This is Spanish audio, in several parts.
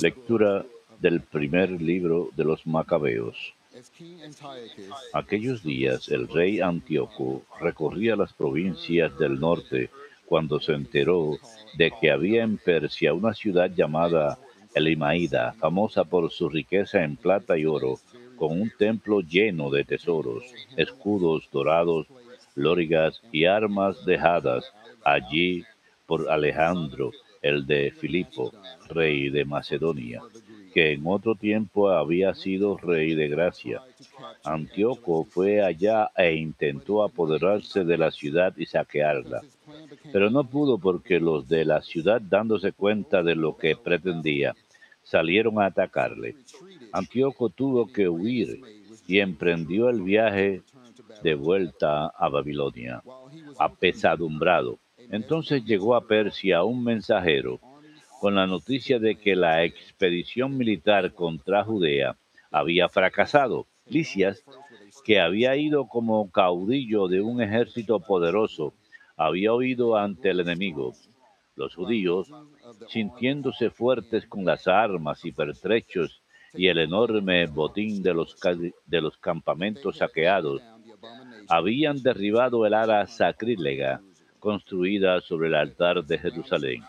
Lectura del primer libro de los Macabeos. Aquellos días el rey Antíoco recorría las provincias del norte cuando se enteró de que había en Persia una ciudad llamada Elimaída, famosa por su riqueza en plata y oro, con un templo lleno de tesoros, escudos dorados, lórigas y armas dejadas allí por Alejandro, el de Filipo, rey de Macedonia que en otro tiempo había sido rey de Gracia. Antíoco fue allá e intentó apoderarse de la ciudad y saquearla, pero no pudo porque los de la ciudad, dándose cuenta de lo que pretendía, salieron a atacarle. Antíoco tuvo que huir y emprendió el viaje de vuelta a Babilonia, apesadumbrado. Entonces llegó a Persia un mensajero con la noticia de que la expedición militar contra Judea había fracasado. Licias, que había ido como caudillo de un ejército poderoso, había huido ante el enemigo. Los judíos, sintiéndose fuertes con las armas y pertrechos y el enorme botín de los, de los campamentos saqueados, habían derribado el ara sacrílega construida sobre el altar de Jerusalén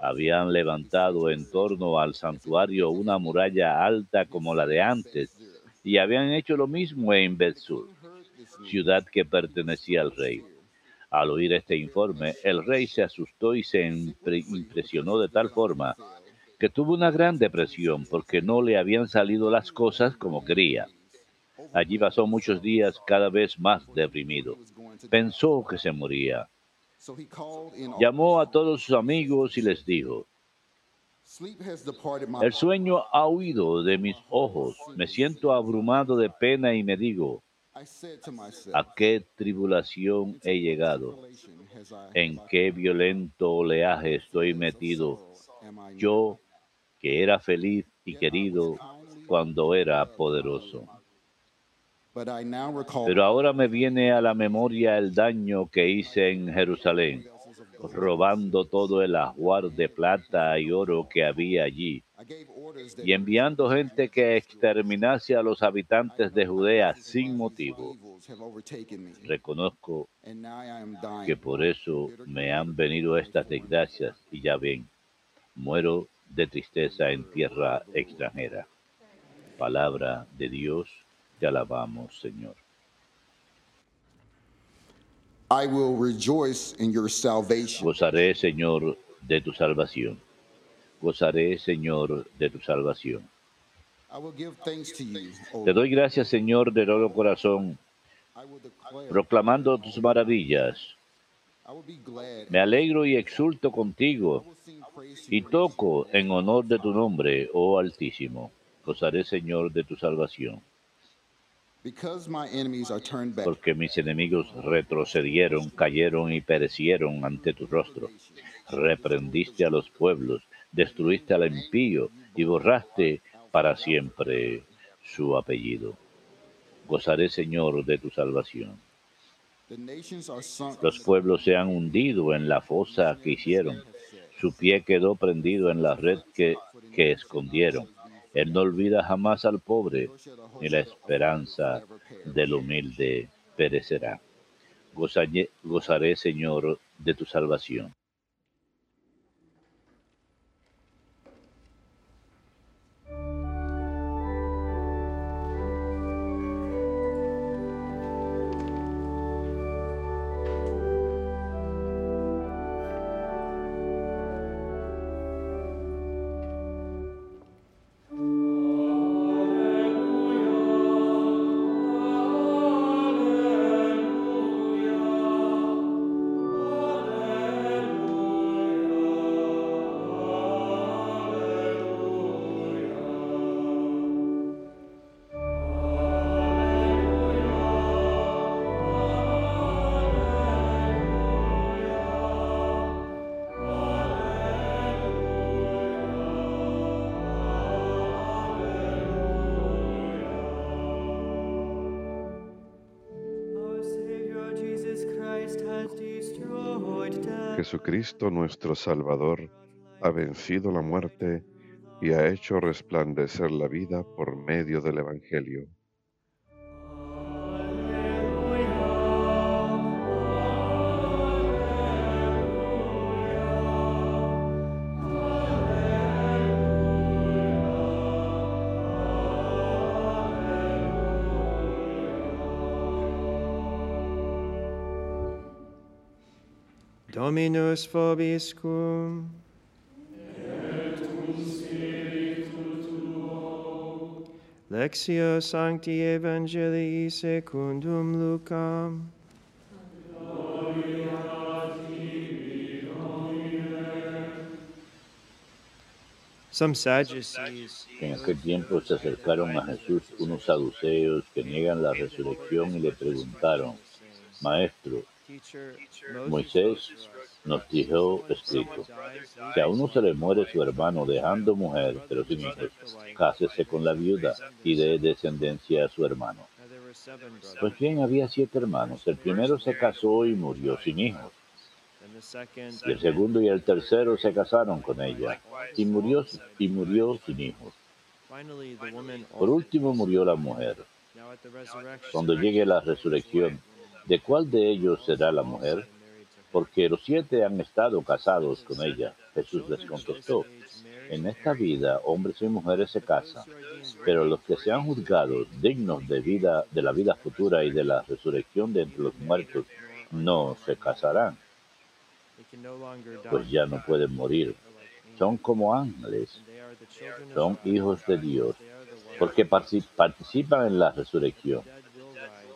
habían levantado en torno al santuario una muralla alta como la de antes, y habían hecho lo mismo en Bethsur, ciudad que pertenecía al rey. Al oír este informe, el rey se asustó y se impresionó de tal forma que tuvo una gran depresión porque no le habían salido las cosas como quería. Allí pasó muchos días cada vez más deprimido. Pensó que se moría Llamó a todos sus amigos y les dijo, el sueño ha huido de mis ojos, me siento abrumado de pena y me digo, ¿a qué tribulación he llegado? ¿En qué violento oleaje estoy metido? Yo, que era feliz y querido cuando era poderoso. Pero ahora me viene a la memoria el daño que hice en Jerusalén, robando todo el ajuar de plata y oro que había allí, y enviando gente que exterminase a los habitantes de Judea sin motivo. Reconozco que por eso me han venido estas desgracias y ya ven, muero de tristeza en tierra extranjera. Palabra de Dios te alabamos, Señor. I will rejoice in your salvation. Gozaré, Señor, de tu salvación. Gozaré, Señor, de tu salvación. I will give thanks to you, o Te doy gracias, Señor, de todo corazón, I will declare. proclamando tus maravillas. Me alegro y exulto contigo y toco en honor de tu nombre, oh Altísimo. Gozaré, Señor, de tu salvación. Porque mis enemigos retrocedieron, cayeron y perecieron ante tu rostro. Reprendiste a los pueblos, destruiste al impío y borraste para siempre su apellido. Gozaré, Señor, de tu salvación. Los pueblos se han hundido en la fosa que hicieron. Su pie quedó prendido en la red que, que escondieron. Él no olvida jamás al pobre, ni la esperanza del humilde perecerá. Gozaré, gozaré, Señor, de tu salvación. Jesucristo nuestro Salvador ha vencido la muerte y ha hecho resplandecer la vida por medio del Evangelio. Dominus vobiscum. Lectio Sancti Evangelii secundum Lucam. En aquel tiempo se acercaron a Jesús unos saduceos que niegan la resurrección y le preguntaron, Maestro, Moisés nos dijo escrito, si a uno se le muere su hermano dejando mujer, pero sin hijos, cásese con la viuda y dé descendencia a su hermano. Pues bien, había siete hermanos. El primero se casó y murió sin hijos. Y el segundo y el tercero se casaron con ella y murió, y murió sin hijos. Por último murió la mujer. Cuando llegue la resurrección, ¿de cuál de ellos será la mujer? Porque los siete han estado casados con ella. Jesús les contestó, en esta vida hombres y mujeres se casan, pero los que sean juzgados dignos de vida, de la vida futura y de la resurrección de entre los muertos, no se casarán, pues ya no pueden morir. Son como ángeles, son hijos de Dios, porque participan en la resurrección.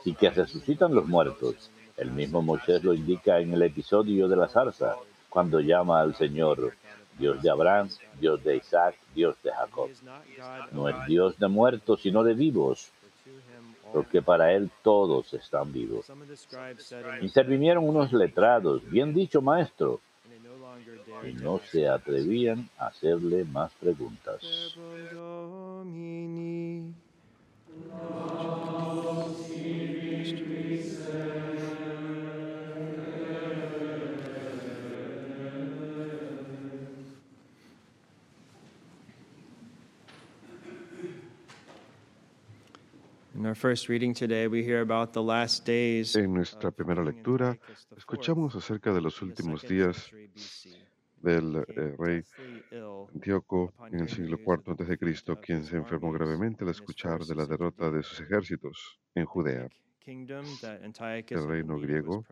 Y que resucitan los muertos. El mismo Moisés lo indica en el episodio de la zarza, cuando llama al Señor Dios de Abraham, Dios de Isaac, Dios de Jacob. No es Dios de muertos, sino de vivos, porque para Él todos están vivos. Intervinieron unos letrados, bien dicho maestro, y no se atrevían a hacerle más preguntas. En nuestra primera lectura escuchamos acerca de los últimos días del eh, rey Antíoco en el siglo IV a.C., quien se enfermó gravemente al escuchar de la derrota de sus ejércitos en Judea. El reino griego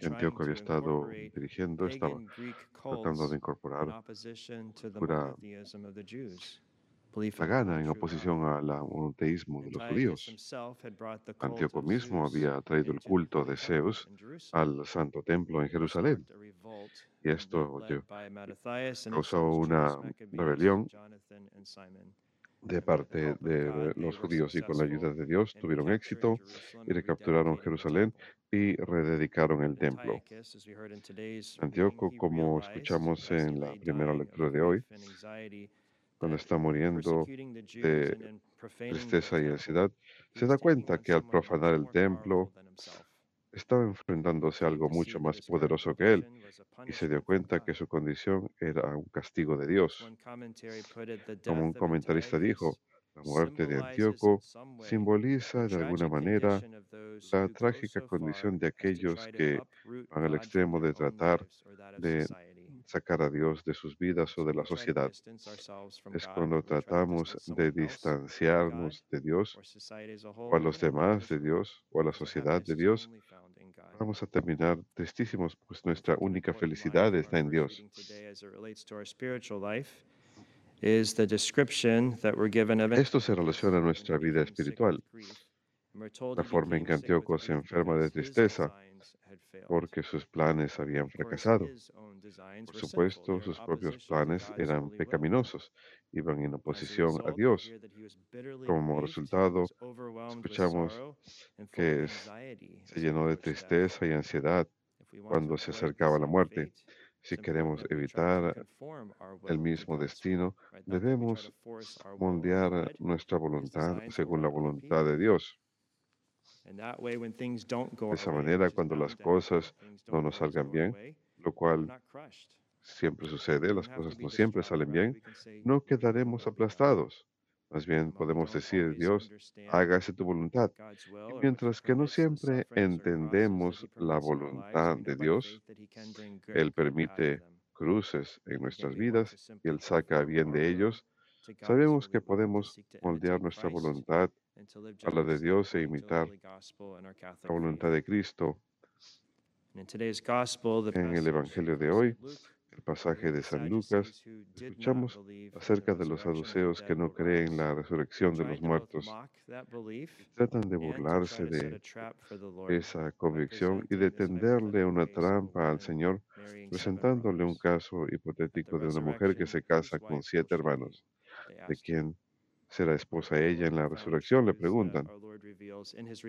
que Antíoco había estado dirigiendo estaba tratando de in incorporar cultura pagana en oposición al monoteísmo de los judíos. Antíoco mismo había traído el culto de Zeus al Santo Templo en Jerusalén y esto causó una rebelión de parte de los judíos y con la ayuda de Dios tuvieron éxito y recapturaron Jerusalén y rededicaron el templo. Antíoco, como escuchamos en la primera lectura de hoy, cuando está muriendo de tristeza y ansiedad, se da cuenta que al profanar el templo estaba enfrentándose a algo mucho más poderoso que él y se dio cuenta que su condición era un castigo de Dios. Como un comentarista dijo, la muerte de Antíoco simboliza de alguna manera la trágica condición de aquellos que van al extremo de tratar de. Sacar a Dios de sus vidas o de la sociedad. Es cuando tratamos de distanciarnos de Dios o a los demás de Dios o a la sociedad de Dios, vamos a terminar tristísimos, pues nuestra única felicidad está en Dios. Esto se relaciona a nuestra vida espiritual, la forma en que Antíoco se enferma de tristeza porque sus planes habían fracasado. Por supuesto, sus propios planes eran pecaminosos, iban en oposición a Dios. Como resultado, escuchamos que es- se llenó de tristeza y ansiedad cuando se acercaba la muerte. Si queremos evitar el mismo destino, debemos moldear nuestra voluntad según la voluntad de. Dios. De esa way, manera, cuando las cosas things no nos salgan bien, lo cual siempre sucede, las cosas no siempre salen bien, no quedaremos aplastados. Más bien podemos decir, Dios, hágase tu voluntad. Y mientras que no siempre entendemos la voluntad de Dios, Él permite cruces en nuestras vidas y Él saca bien de ellos, sabemos que podemos moldear nuestra voluntad a la de Dios e imitar la voluntad de Cristo. En el Evangelio de hoy, el pasaje de San Lucas, escuchamos acerca de los saduceos que no creen en la resurrección de los muertos. Tratan de burlarse de esa convicción y de tenderle una trampa al Señor, presentándole un caso hipotético de una mujer que se casa con siete hermanos, de quien será esposa ella en la resurrección, le preguntan.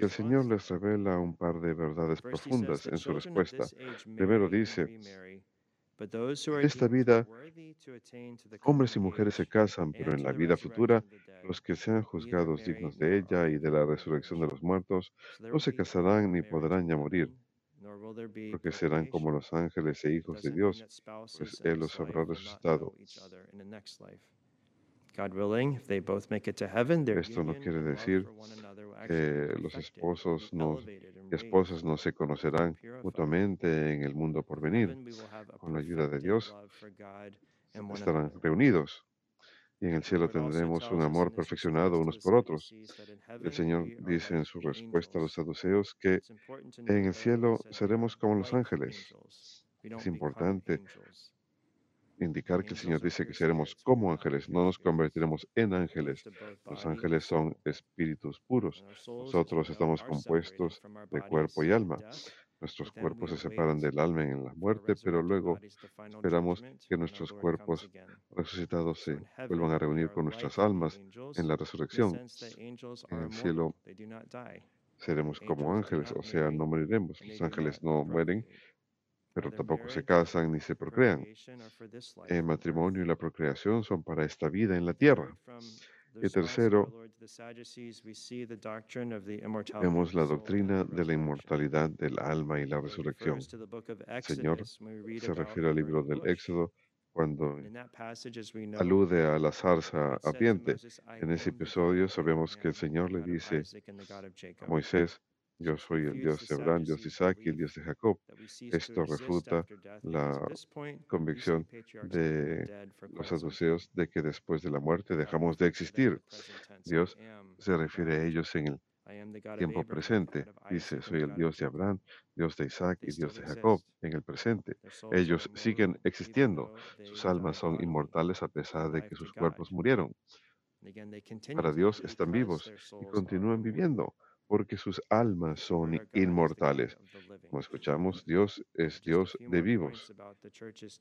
El Señor les revela un par de verdades profundas en su respuesta. Primero dice, esta vida, hombres y mujeres se casan, pero en la vida futura, los que sean juzgados dignos de ella y de la resurrección de los muertos, no se casarán ni podrán ya morir, porque serán como los ángeles e hijos de Dios, pues Él los habrá resucitado. Esto no quiere decir que los esposos no, y esposas no se conocerán mutuamente en el mundo por venir. Con la ayuda de Dios estarán reunidos y en el cielo tendremos un amor perfeccionado unos por otros. El Señor dice en su respuesta a los saduceos que en el cielo seremos como los ángeles. Es importante indicar que el Señor dice que seremos como ángeles, no nos convertiremos en ángeles. Los ángeles son espíritus puros. Nosotros estamos compuestos de cuerpo y alma. Nuestros cuerpos se separan del alma en la muerte, pero luego esperamos que nuestros cuerpos resucitados se vuelvan a reunir con nuestras almas en la resurrección. En el cielo seremos como ángeles, o sea, no moriremos. Los ángeles no mueren, pero tampoco se casan ni se procrean. El matrimonio y la procreación son para esta vida en la tierra. Y tercero, vemos la doctrina de la inmortalidad del alma y la resurrección. El Señor se refiere al libro del Éxodo cuando alude a la zarza ardiente. En ese episodio sabemos que el Señor le dice a Moisés, yo soy el Dios de Abraham, Dios de Isaac y el Dios de Jacob. Esto refuta la convicción de los saduceos de que después de la muerte dejamos de existir. Dios se refiere a ellos en el tiempo presente. Dice, soy el Dios de Abraham, Dios de Isaac y Dios de Jacob en el presente. Ellos siguen existiendo. Sus almas son inmortales a pesar de que sus cuerpos murieron. Para Dios están vivos y continúan viviendo porque sus almas son inmortales. Como escuchamos, Dios es Dios de vivos.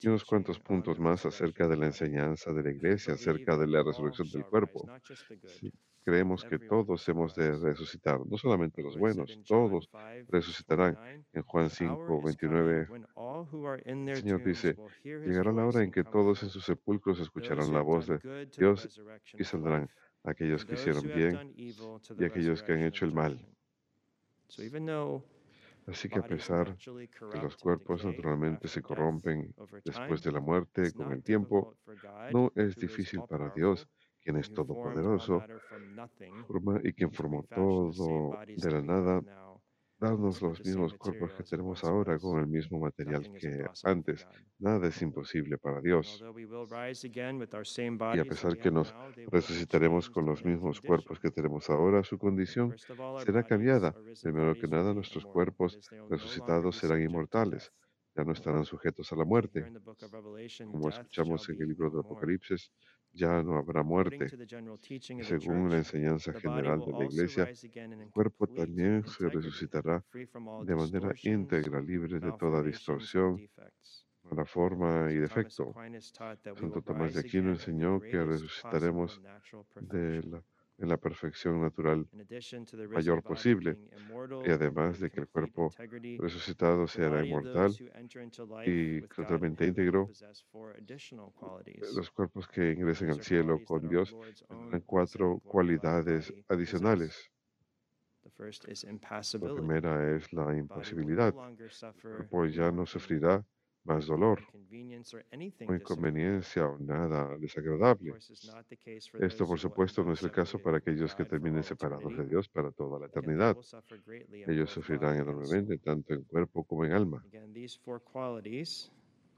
Y unos cuantos puntos más acerca de la enseñanza de la iglesia, acerca de la resurrección del cuerpo. creemos que todos hemos de resucitar, no solamente los buenos, todos resucitarán. En Juan 5, 29, el Señor dice, llegará la hora en que todos en sus sepulcros escucharán la voz de Dios y saldrán aquellos que hicieron bien y aquellos que han hecho el mal. Así que a pesar que los cuerpos naturalmente se corrompen después de la muerte con el tiempo, no es difícil para Dios, quien es todopoderoso, y quien formó todo de la nada, darnos los mismos cuerpos que tenemos ahora con el mismo material que antes. Nada es imposible para Dios. Y a pesar que nos resucitaremos con los mismos cuerpos que tenemos ahora, su condición será cambiada. Primero que nada, nuestros cuerpos resucitados serán inmortales ya no estarán sujetos a la muerte. Como escuchamos en el libro de Apocalipsis, ya no habrá muerte. Según la enseñanza general de la Iglesia, el cuerpo también se resucitará de manera íntegra, libre de toda distorsión, mala forma y defecto. Santo Tomás de Aquino enseñó que resucitaremos de la en la perfección natural mayor posible, y además de que el cuerpo resucitado será inmortal y totalmente íntegro, los cuerpos que ingresen al cielo con Dios tendrán cuatro cualidades adicionales. La primera es la impasibilidad. El cuerpo ya no sufrirá más dolor o inconveniencia o nada desagradable. Esto, por supuesto, no es el caso para aquellos que terminen separados de Dios para toda la eternidad. Ellos sufrirán enormemente, tanto en cuerpo como en alma.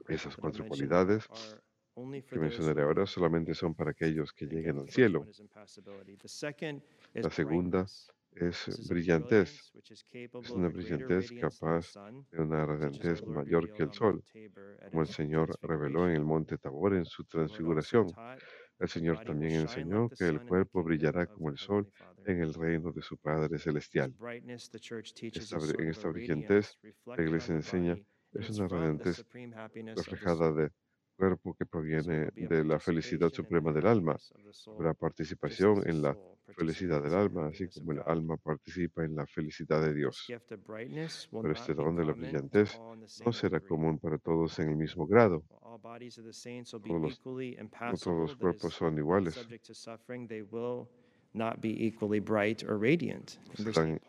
Esas cuatro cualidades que mencionaré ahora solamente son para aquellos que lleguen al cielo. La segunda es brillantez. Es una brillantez capaz de una radiantez mayor que el sol, como el Señor reveló en el monte Tabor en su transfiguración. El Señor también enseñó que el cuerpo brillará como el sol en el reino de su Padre Celestial. en esta brillantez, la Iglesia enseña, es una radiantez reflejada de cuerpo que proviene de la felicidad suprema del alma, la participación en la felicidad del alma, así como el alma participa en la felicidad de Dios. Pero este don de la brillantez no será común para todos en el mismo grado. Todos no todos los cuerpos son iguales not be equally bright or radiant. Están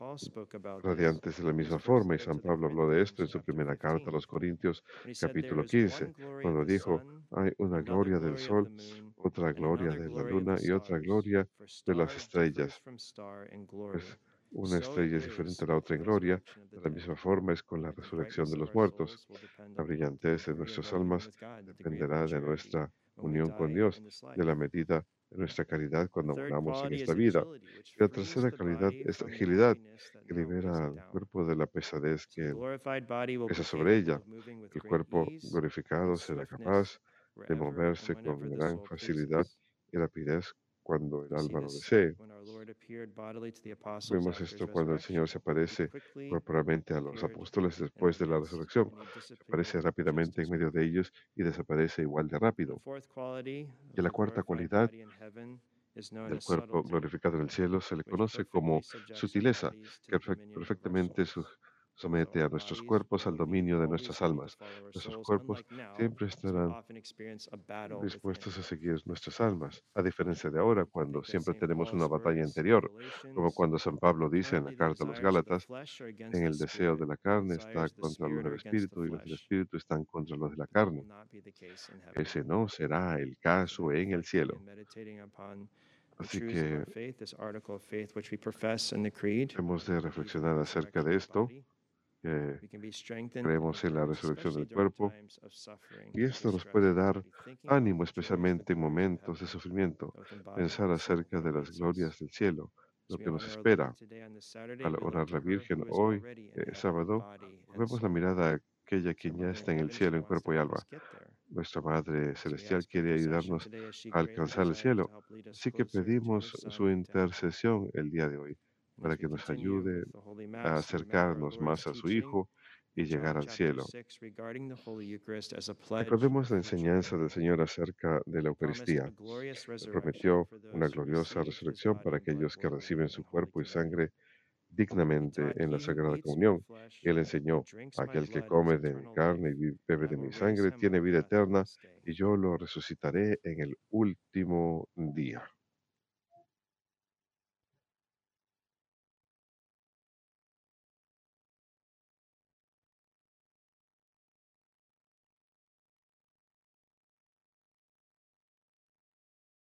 radiantes de la misma forma y San Pablo habló de esto en su primera carta a los Corintios, capítulo 15, cuando dijo, hay una gloria del sol, otra gloria de la luna y otra gloria de las estrellas. Pues una estrella es diferente a la otra en gloria, de la misma forma es con la resurrección de los muertos. La brillantez de nuestras almas dependerá de nuestra unión con Dios, de la medida nuestra caridad cuando moramos en esta vida. la tercera calidad es agilidad, que libera al cuerpo de la pesadez que pesa sobre ella. El cuerpo glorificado será capaz de moverse con gran facilidad y rapidez cuando el alma lo desee. Vemos esto cuando el Señor se aparece corporalmente a los apóstoles después de la resurrección. Se aparece rápidamente en medio de ellos y desaparece igual de rápido. Y la cuarta cualidad del cuerpo glorificado en el cielo se le conoce como sutileza, que perfectamente su somete a nuestros cuerpos al dominio de nuestras almas. Nuestros cuerpos siempre estarán dispuestos a seguir nuestras almas, a diferencia de ahora, cuando siempre tenemos una batalla interior, como cuando San Pablo dice en la carta a los Gálatas, en el deseo de la carne está contra los del espíritu y los del espíritu están contra los de la carne. Ese no será el caso en el cielo. Así que hemos de reflexionar acerca de esto creemos en la resurrección del cuerpo y esto nos puede dar ánimo, especialmente en momentos de sufrimiento, pensar acerca de las glorias del cielo, lo que nos espera. Al orar la Virgen hoy, eh, sábado, vemos la mirada a aquella quien ya está en el cielo en cuerpo y alma. Nuestra Madre Celestial quiere ayudarnos a alcanzar el cielo, así que pedimos su intercesión el día de hoy para que nos ayude a acercarnos más a su Hijo y llegar al cielo. Recordemos la enseñanza del Señor acerca de la Eucaristía. prometió una gloriosa resurrección para aquellos que reciben su cuerpo y sangre dignamente en la Sagrada Comunión. Él enseñó, aquel que come de mi carne y bebe de mi sangre tiene vida eterna y yo lo resucitaré en el último día.